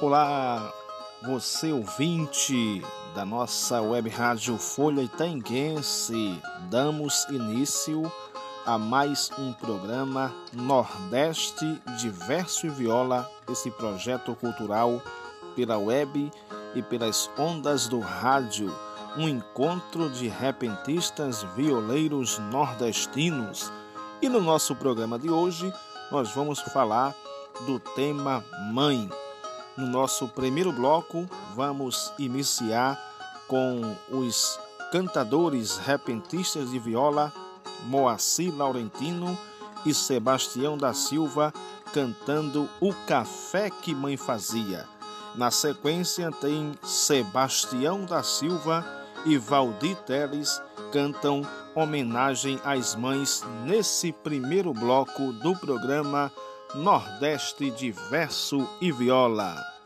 Olá, você ouvinte da nossa web rádio Folha Itaenguense. Damos início a mais um programa Nordeste Diverso e Viola, esse projeto cultural pela web e pelas ondas do rádio. Um encontro de repentistas violeiros nordestinos. E no nosso programa de hoje, nós vamos falar do tema Mãe. No nosso primeiro bloco, vamos iniciar com os cantadores repentistas de viola Moacir Laurentino e Sebastião da Silva cantando O Café que Mãe Fazia. Na sequência, tem Sebastião da Silva e Valdir Teles cantam homenagem às mães nesse primeiro bloco do programa Nordeste de Verso e Viola.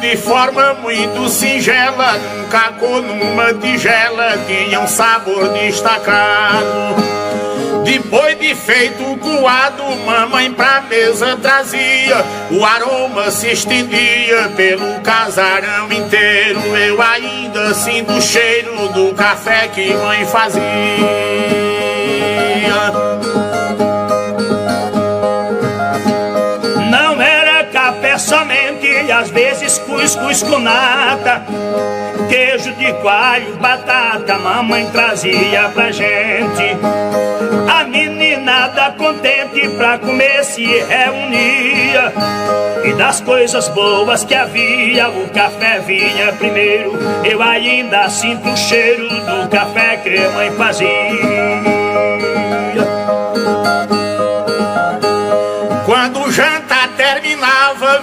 De forma muito singela, nunca com numa tigela, tinha um sabor destacado. Depois de feito coado, mamãe pra mesa trazia, o aroma se estendia pelo casarão inteiro. Eu ainda sinto o cheiro do café que mãe fazia. Às vezes cuscuz com nata, queijo de coalho, batata, mamãe trazia pra gente. A meninada contente pra comer se reunia. E das coisas boas que havia, o café vinha primeiro. Eu ainda sinto o cheiro do café que mãe fazia.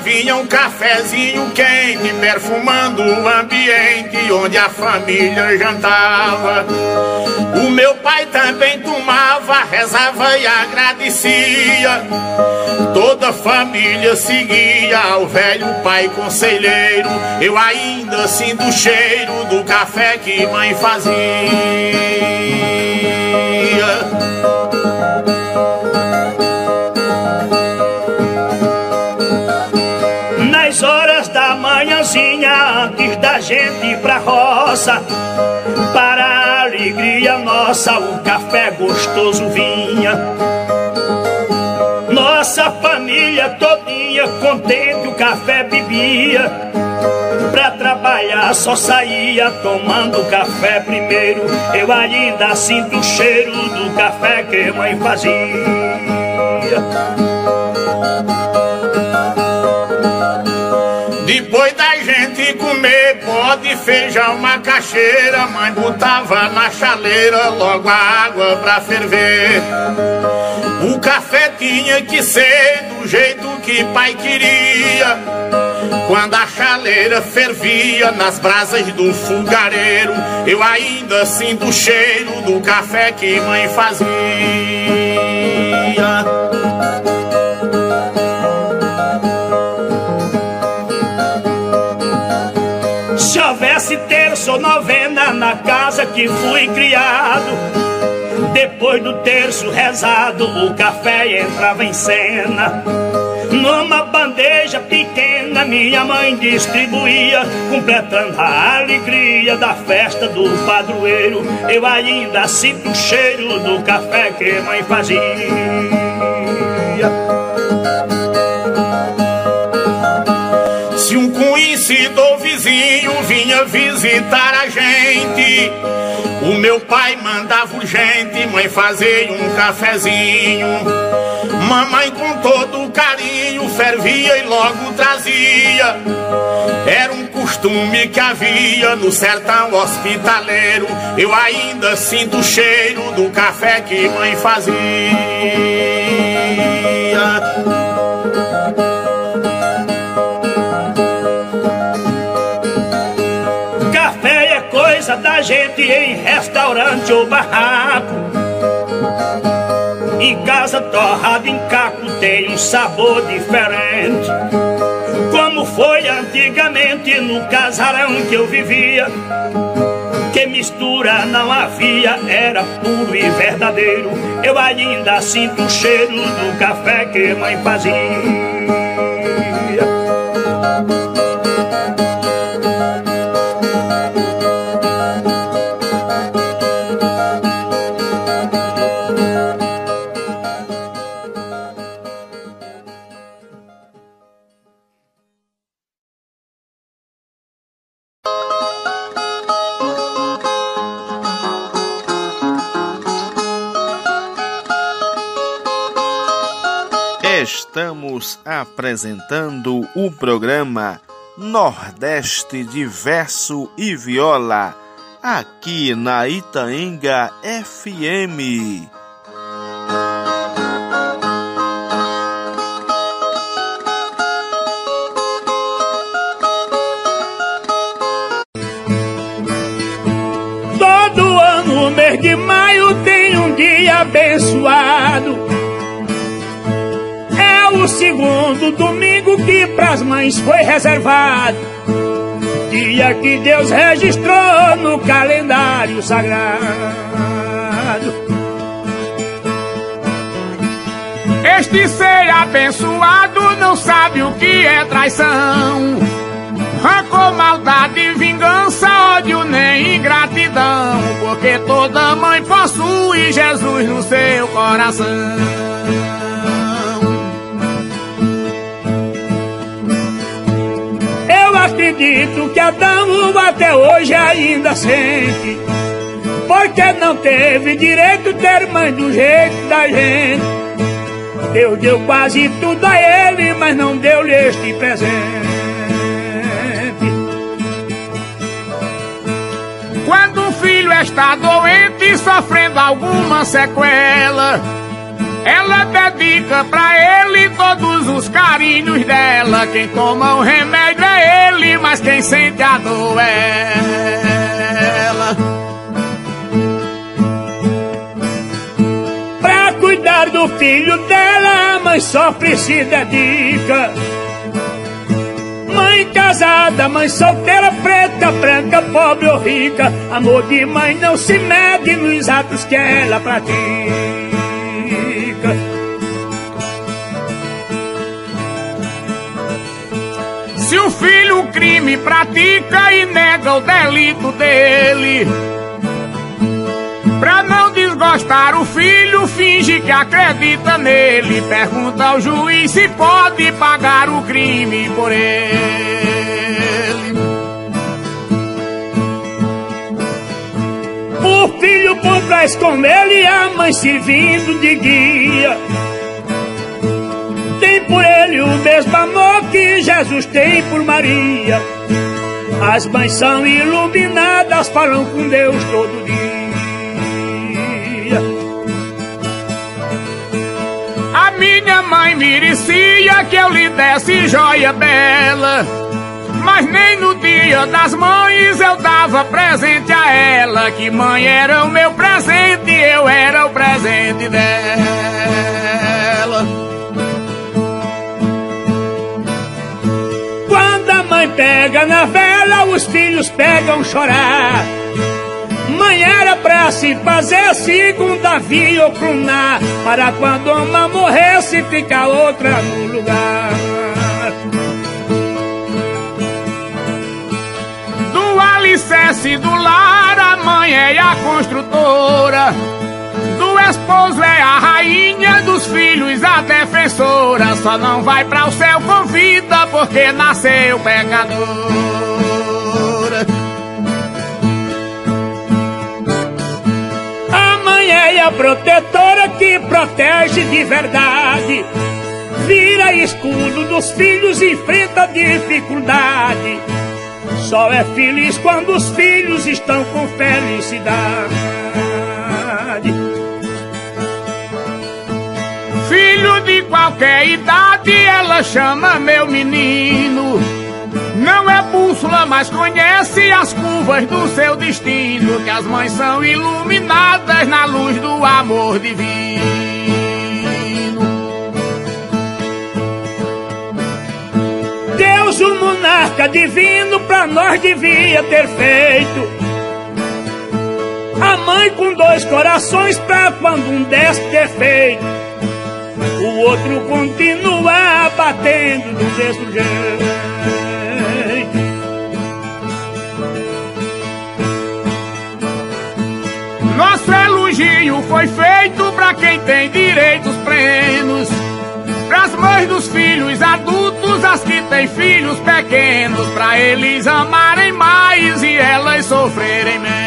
Vinha um cafezinho quente, perfumando o ambiente onde a família jantava. O meu pai também tomava, rezava e agradecia. Toda a família seguia ao velho pai conselheiro. Eu ainda sinto o cheiro do café que mãe fazia. Gente pra roça. Para a alegria nossa, o café gostoso vinha. Nossa família todinha contente o café bebia. Pra trabalhar só saía tomando café primeiro. Eu ainda sinto o cheiro do café que mãe fazia. Depois da feijão, macaxeira, mãe botava na chaleira logo a água pra ferver. O café tinha que ser do jeito que pai queria. Quando a chaleira fervia nas brasas do fogareiro, eu ainda sinto o cheiro do café que mãe fazia. Sou novena na casa que fui criado. Depois do terço rezado, o café entrava em cena. Numa bandeja pequena, minha mãe distribuía, completando a alegria da festa do padroeiro. Eu ainda sinto o cheiro do café que mãe fazia. Se um conhecido ou vinha visitar a gente, o meu pai mandava urgente, mãe fazer um cafezinho. Mamãe com todo carinho fervia e logo trazia. Era um costume que havia no sertão hospitaleiro. Eu ainda sinto o cheiro do café que mãe fazia. Em restaurante ou barraco. Em casa torrado em caco tem um sabor diferente. Como foi antigamente no casarão que eu vivia. Que mistura não havia, era puro e verdadeiro. Eu ainda sinto o cheiro do café que mãe fazia. Apresentando o programa Nordeste de Verso e Viola, aqui na Itaenga FM. Todo ano, mês de maio, tem um dia abençoado o segundo domingo que pras mães foi reservado. Dia que Deus registrou no calendário sagrado. Este ser abençoado não sabe o que é traição. Rancor, maldade, vingança, ódio nem ingratidão. Porque toda mãe possui Jesus no seu coração. Acredito que Adão até hoje ainda sente. Porque não teve direito ter mãe do jeito da gente. Deus deu quase tudo a ele, mas não deu-lhe este presente. Quando um filho está doente, sofrendo alguma sequela ela dedica pra ele todos os carinhos dela. Quem toma o remédio é ele, mas quem sente a dor é ela. Pra cuidar do filho dela, a mãe sofre se dedica. Mãe casada, mãe solteira, preta, branca, pobre ou rica. Amor de mãe não se mede nos atos que ela pratica. Se o filho o crime pratica e nega o delito dele, pra não desgostar o filho, finge que acredita nele. Pergunta ao juiz se pode pagar o crime por ele. O filho por trás com ele a mãe servindo de guia mesmo amor que Jesus tem por Maria. As mães são iluminadas, falam com Deus todo dia. A minha mãe merecia que eu lhe desse joia bela. Mas nem no dia das mães eu dava presente a ela. Que mãe era o meu presente, eu era o presente dela. Pega na vela, os filhos pegam chorar. Mãe era pra se fazer segundo Davi ou Cruná, para quando uma morresse ficar outra no lugar. Do alicerce do lar, a mãe é a construtora do esposo é a rainha, dos filhos a defensora. Só não vai para o céu com vida porque nasceu pecadora. A mãe é a protetora que protege de verdade. Vira escudo dos filhos enfrenta dificuldade. Só é feliz quando os filhos estão com felicidade. Filho de qualquer idade, ela chama meu menino. Não é bússola, mas conhece as curvas do seu destino. Que as mães são iluminadas na luz do amor divino. Deus, o monarca divino, pra nós devia ter feito. A mãe com dois corações pra quando um desse defeito, o outro continua batendo do mesmo jeito. Nosso elogio foi feito pra quem tem direitos plenos. Pras mães dos filhos adultos, as que têm filhos pequenos, pra eles amarem mais e elas sofrerem menos.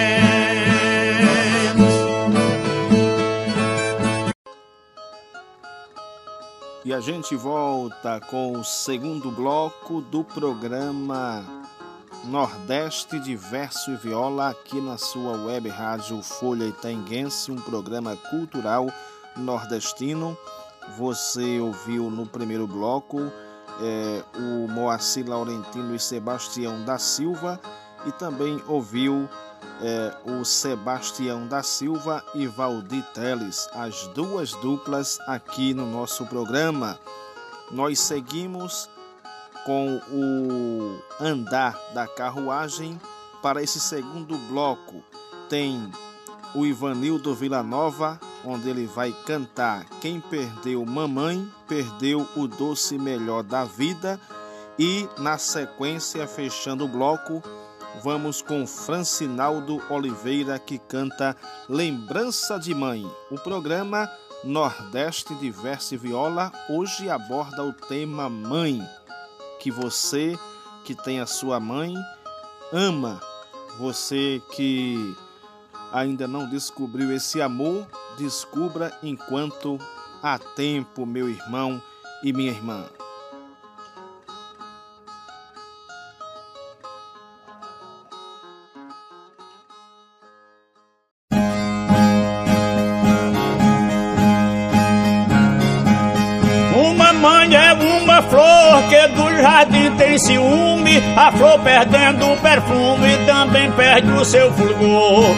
E a gente volta com o segundo bloco do programa Nordeste de Verso e Viola aqui na sua web rádio Folha Itaenguense, um programa cultural nordestino. Você ouviu no primeiro bloco é, o Moacir Laurentino e Sebastião da Silva e também ouviu é, o Sebastião da Silva e Valdir Teles, as duas duplas aqui no nosso programa. Nós seguimos com o andar da carruagem. Para esse segundo bloco, tem o Ivanildo Villanova, onde ele vai cantar Quem Perdeu Mamãe, Perdeu o Doce Melhor da Vida. E na sequência, fechando o bloco, vamos com Francinaldo Oliveira que canta Lembrança de Mãe. O programa Nordeste de Verso e Viola hoje aborda o tema Mãe que você que tem a sua mãe ama, você que ainda não descobriu esse amor, descubra enquanto há tempo, meu irmão e minha irmã. Ciúme, a flor perdendo o perfume também perde o seu fulgor.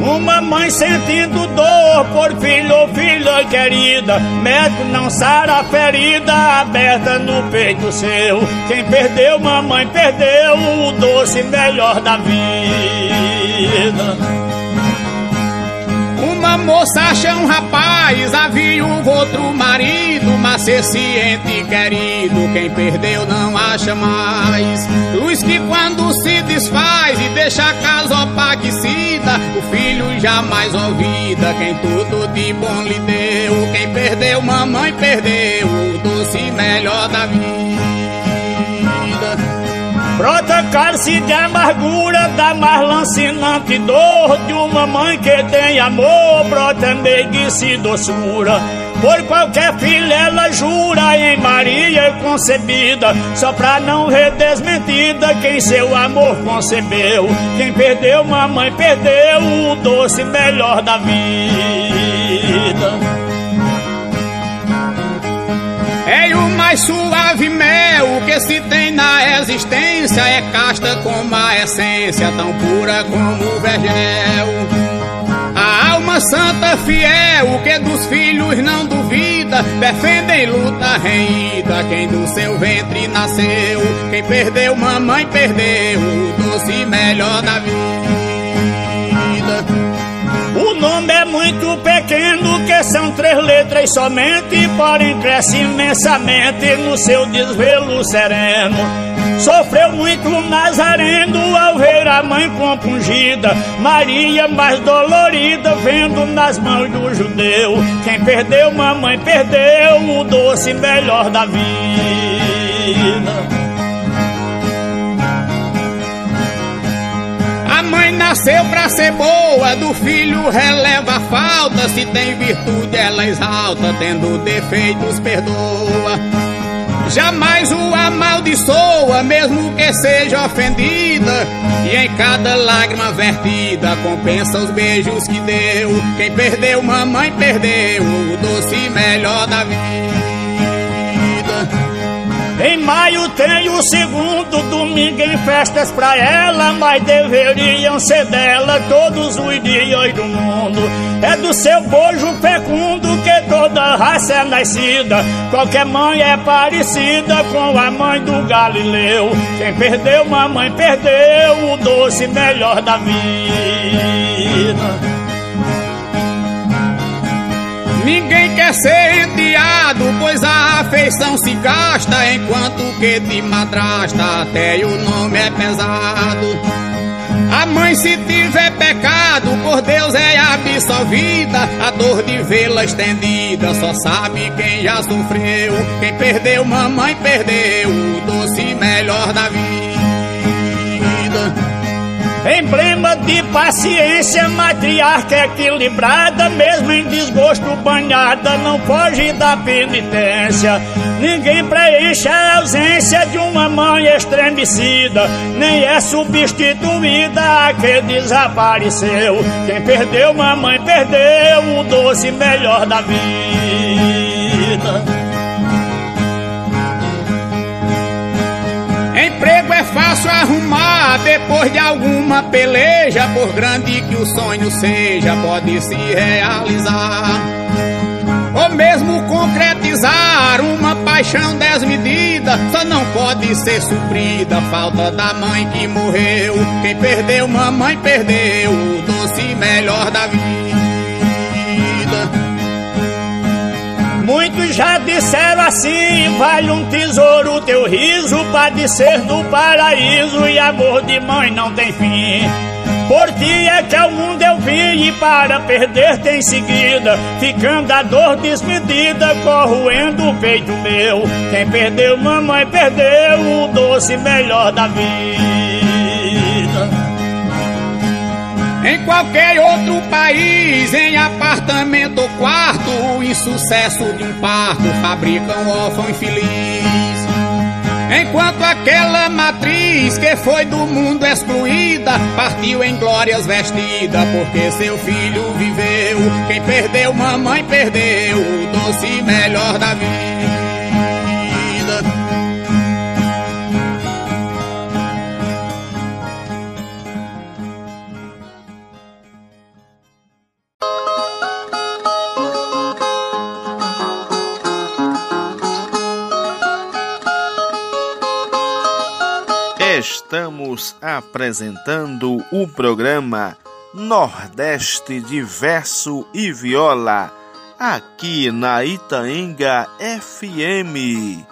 Uma mãe sentindo dor por filho ou filha querida, médico não sara a ferida aberta no peito seu. Quem perdeu, mamãe perdeu o doce melhor da vida. Uma moça acha um rapaz, a viúva outro marido, mas esse ente querido, quem perdeu não acha mais. Luz que quando se desfaz e deixa a casa opaquecida, o filho jamais ouvida, quem tudo de bom lhe deu. Quem perdeu, mamãe perdeu, o doce melhor da vida. Cálice de amargura da mais lancinante dor De uma mãe que tem amor, brota meiguice e doçura. Por qualquer filha ela jura em Maria concebida Só pra não redesmentida quem seu amor concebeu. Quem perdeu, mamãe perdeu o doce melhor da vida mais suave mel que se tem na existência É casta como a essência, tão pura como o vergel. A alma santa fiel, que dos filhos não duvida Defende em luta reída quem do seu ventre nasceu Quem perdeu mamãe perdeu o doce melhor da vida. O nome é muito pequeno, que são três letras somente, porém cresce imensamente no seu desvelo sereno. Sofreu muito o Nazareno ao ver a mãe compungida, Maria mais dolorida, vendo nas mãos do judeu. Quem perdeu, mamãe perdeu o doce melhor da vida. Mãe nasceu pra ser boa, do filho releva a falta. Se tem virtude, ela exalta, tendo defeitos, perdoa. Jamais o amaldiçoa, mesmo que seja ofendida. E em cada lágrima vertida, compensa os beijos que deu. Quem perdeu, mamãe perdeu, o doce melhor da vida. Em maio tem o segundo domingo em festas pra ela, mas deveriam ser dela todos os dias do mundo. É do seu bojo fecundo que toda raça é nascida. Qualquer mãe é parecida com a mãe do Galileu. Quem perdeu, mamãe perdeu o doce melhor da vida. Ninguém quer ser enteado, pois a afeição se gasta, enquanto que de madrasta até o nome é pesado. A mãe, se tiver pecado, por Deus é absolvida. A dor de vê-la estendida, só sabe quem já sofreu. Quem perdeu, mamãe perdeu o doce melhor da vida. Emblema de paciência, matriarca equilibrada, mesmo em desgosto banhada, não foge da penitência. Ninguém preenche a ausência de uma mãe estremecida, nem é substituída a que desapareceu. Quem perdeu, mamãe perdeu o doce melhor da vida. Emprego é fácil arrumar depois de alguma peleja, por grande que o sonho seja, pode se realizar. Ou mesmo concretizar uma paixão desmedida, só não pode ser suprida falta da mãe que morreu. Quem perdeu, mamãe perdeu o doce melhor da vida. Muitos já disseram assim: vale um tesouro teu riso, padecer do paraíso e amor de mãe não tem fim. Por ti é que ao mundo eu vim e para perder-te em seguida, ficando a dor desmedida, corroendo o peito meu. Quem perdeu, mamãe perdeu o doce melhor da vida. Em qualquer outro país, em apartamento ou quarto, o insucesso de um parto fabrica um órfão infeliz. Enquanto aquela matriz que foi do mundo excluída partiu em glórias vestida, porque seu filho viveu. Quem perdeu, mamãe perdeu o doce melhor da vida. Estamos apresentando o programa Nordeste de Verso e Viola, aqui na Itaenga FM.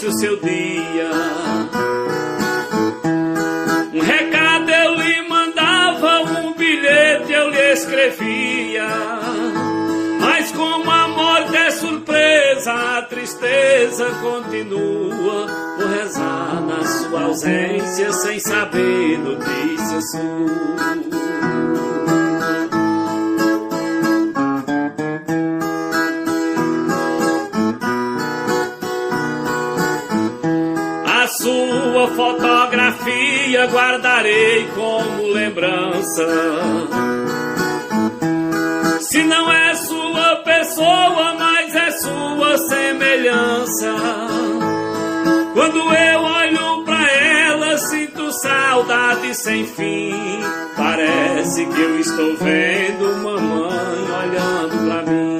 chegasse o seu dia. Um recado eu lhe mandava, um bilhete eu lhe escrevia. a tristeza continua por rezar na sua ausência sem saber notícia sua. Fotografia guardarei como lembrança. Se não é sua pessoa, mas é sua semelhança. Quando eu olho pra ela, sinto saudade sem fim. Parece que eu estou vendo mamãe olhando pra mim.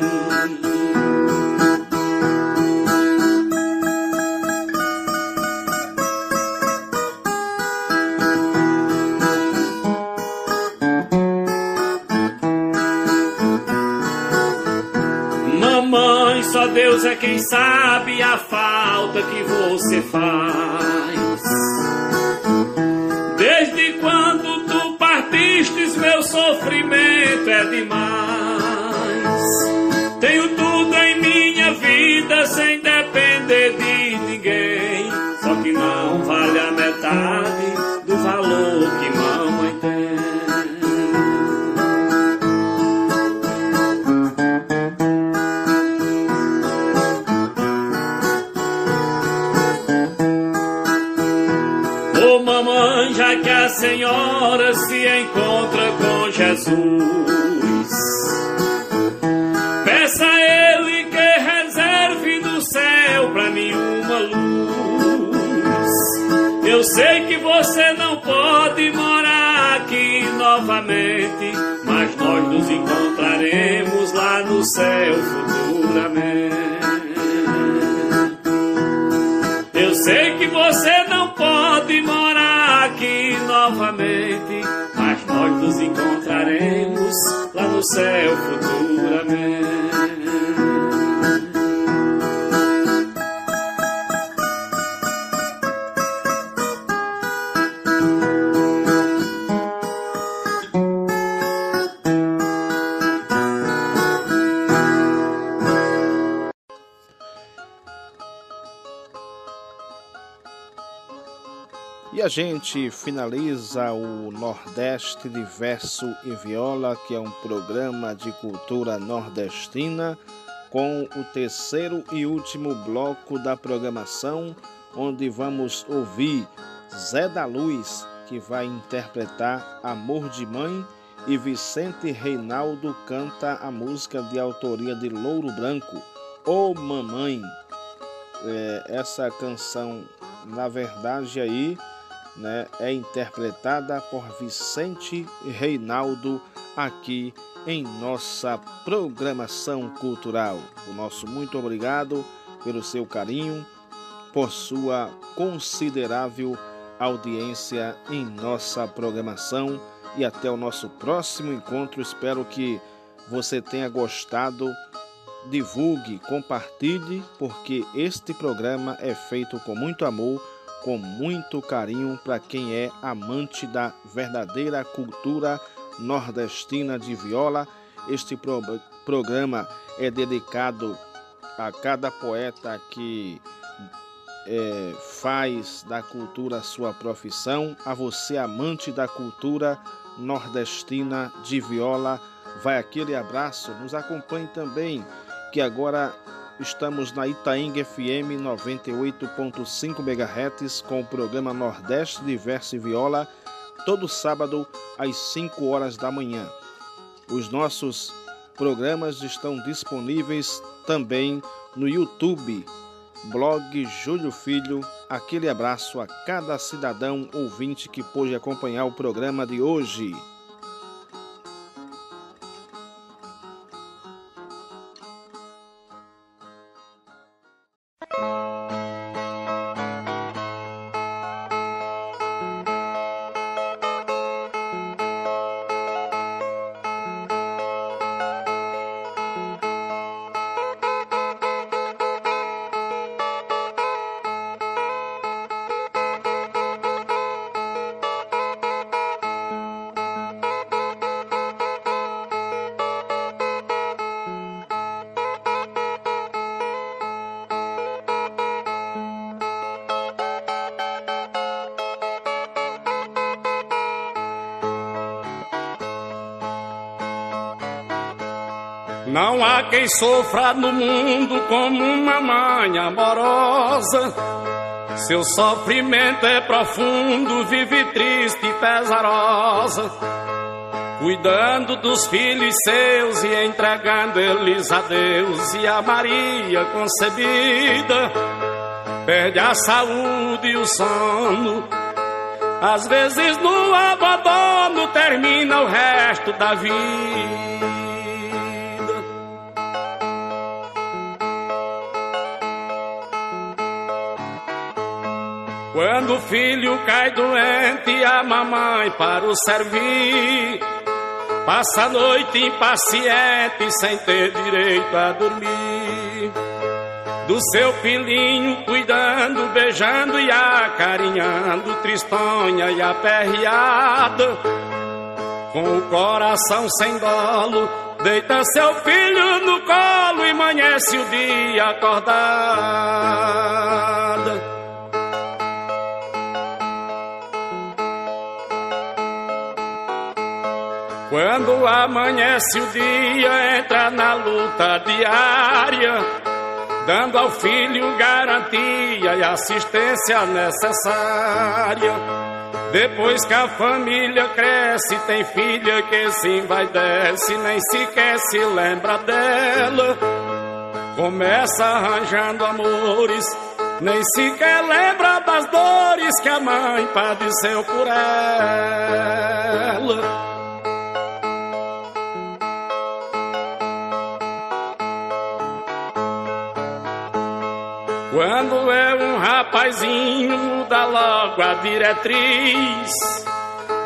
Gente finaliza o Nordeste de Verso e Viola, que é um programa de cultura nordestina, com o terceiro e último bloco da programação, onde vamos ouvir Zé da Luz, que vai interpretar Amor de Mãe, e Vicente Reinaldo canta a música de autoria de Louro Branco, Ô oh, Mamãe. É, essa canção, na verdade, aí né, é interpretada por Vicente Reinaldo aqui em nossa programação cultural. O nosso muito obrigado pelo seu carinho, por sua considerável audiência em nossa programação e até o nosso próximo encontro. Espero que você tenha gostado. Divulgue, compartilhe, porque este programa é feito com muito amor com muito carinho para quem é amante da verdadeira cultura nordestina de viola. Este pro programa é dedicado a cada poeta que é, faz da cultura sua profissão, a você amante da cultura nordestina de viola. Vai aquele abraço, nos acompanhe também, que agora Estamos na Itaing FM 98.5 MHz com o programa Nordeste de Verso e Viola, todo sábado às 5 horas da manhã. Os nossos programas estão disponíveis também no YouTube, blog Júlio Filho. Aquele abraço a cada cidadão ouvinte que pôde acompanhar o programa de hoje. Quem sofra no mundo como uma mãe amorosa. Seu sofrimento é profundo, vive triste e pesarosa, cuidando dos filhos seus e entregando eles a Deus e a Maria concebida. Perde a saúde e o sono, às vezes no abandono termina o resto da vida. Quando o filho cai doente, a mamãe para o servir. Passa a noite impaciente, sem ter direito a dormir. Do seu filhinho cuidando, beijando e acarinhando, tristonha e aperreada. Com o coração sem dolo, deita seu filho no colo e amanhece o dia acordada. Quando amanhece o dia, entra na luta diária, dando ao filho garantia e assistência necessária. Depois que a família cresce, tem filha que se envaidece, nem sequer se lembra dela. Começa arranjando amores, nem sequer lembra das dores que a mãe padeceu por ela. Rapazinho, muda logo a diretriz.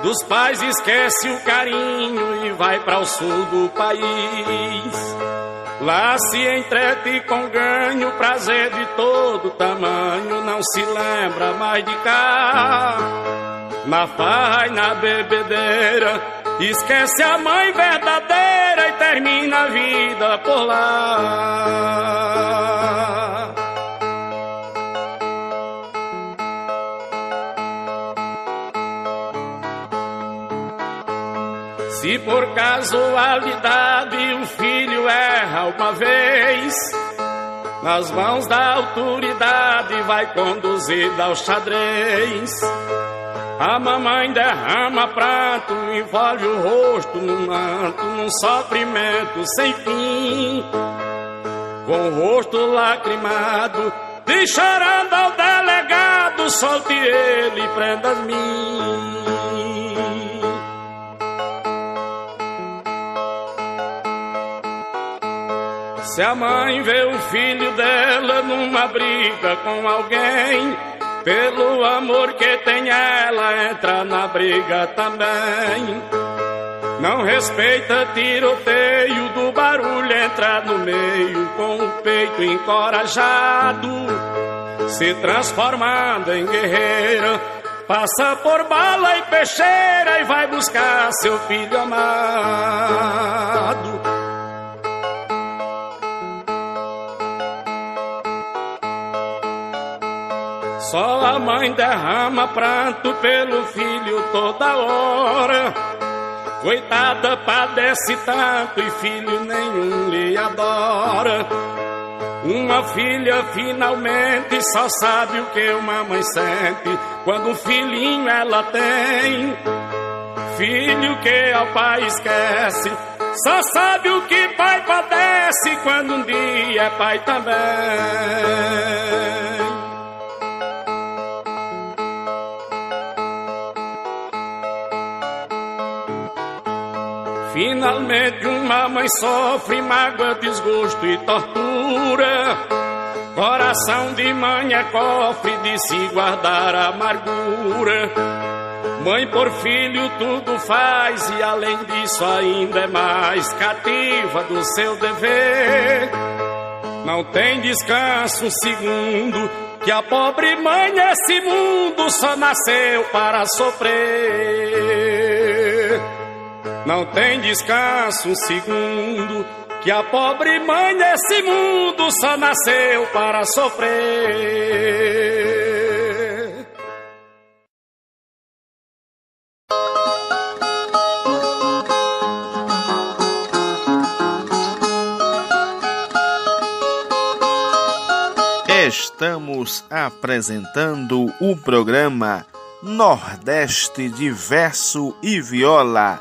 Dos pais esquece o carinho e vai para o sul do país. Lá se entrete com ganho, prazer de todo tamanho, não se lembra mais de cá. Na farra e na bebedeira, esquece a mãe verdadeira e termina a vida por lá. Se por casualidade o filho erra uma vez, nas mãos da autoridade vai conduzido ao xadrez. A mamãe derrama pranto, envolve o rosto no manto, num sofrimento sem fim. Com o rosto lacrimado, de chorando ao delegado, solte ele, prendas-me. Se a mãe vê o filho dela numa briga com alguém, pelo amor que tem ela, entra na briga também. Não respeita tiroteio do barulho, entra no meio com o peito encorajado, se transformando em guerreira. Passa por bala e peixeira e vai buscar seu filho amado. Só a mãe derrama pranto pelo filho toda hora. Coitada padece tanto e filho nenhum lhe adora. Uma filha finalmente só sabe o que uma mãe sente quando um filhinho ela tem. Filho que ao pai esquece, só sabe o que pai padece quando um dia é pai também. Finalmente uma mãe sofre mágoa, desgosto e tortura. Coração de mãe é cofre de se guardar amargura. Mãe por filho tudo faz e além disso ainda é mais cativa do seu dever. Não tem descanso um segundo que a pobre mãe nesse mundo só nasceu para sofrer. Não tem descanso um segundo, que a pobre mãe nesse mundo só nasceu para sofrer. Esta estamos apresentando o programa Nordeste de Verso e Viola,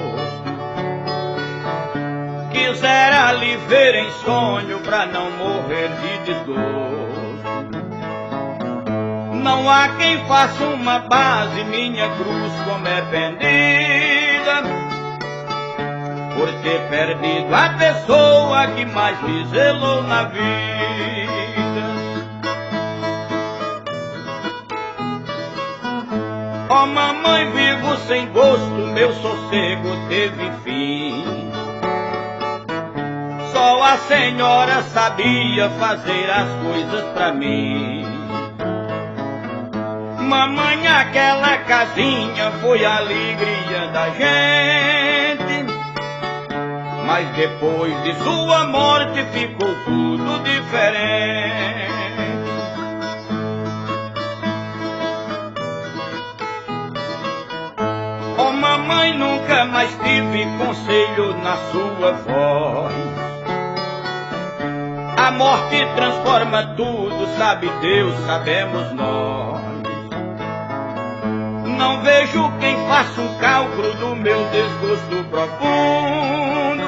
Quisera lhe ver em sonho pra não morrer de desgosto. Não há quem faça uma base, minha cruz como é pendida. Por ter perdido a pessoa que mais me zelou na vida. Ó oh, mamãe, vivo sem gosto, meu sossego teve fim. Só a senhora sabia fazer as coisas pra mim. Mamãe, aquela casinha foi a alegria da gente. Mas depois de sua morte ficou tudo diferente. mamãe nunca mais tive conselho na sua voz. Morte transforma tudo, sabe Deus, sabemos nós. Não vejo quem faça um cálculo do meu desgosto profundo.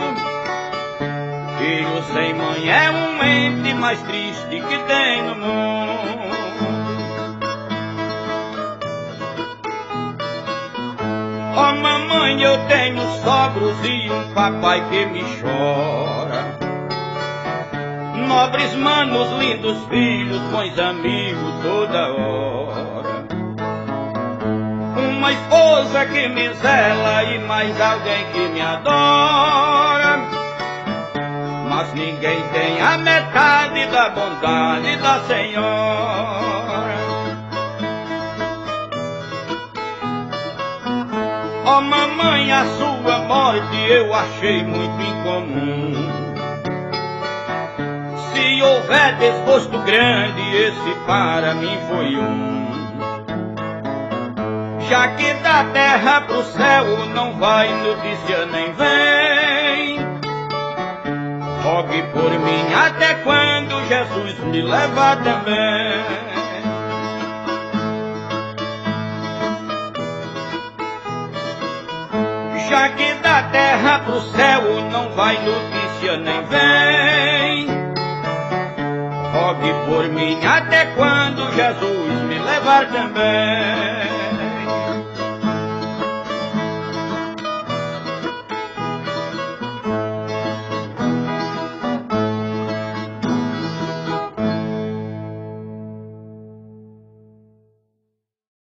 Filho sem mãe é um ente mais triste que tem no mundo. Oh, mamãe, eu tenho sogros e um papai que me chora. Nobres manos, lindos filhos, bons amigos toda hora. Uma esposa que me zela e mais alguém que me adora. Mas ninguém tem a metade da bondade da Senhora. Oh, mamãe, a sua morte eu achei muito incomum. Houver desgosto grande, esse para mim foi um. Já que da terra pro céu não vai notícia nem vem. Rogue por mim até quando Jesus me levar também. já que da terra pro céu não vai notícia nem vem. Rogue por mim até quando Jesus me levar também.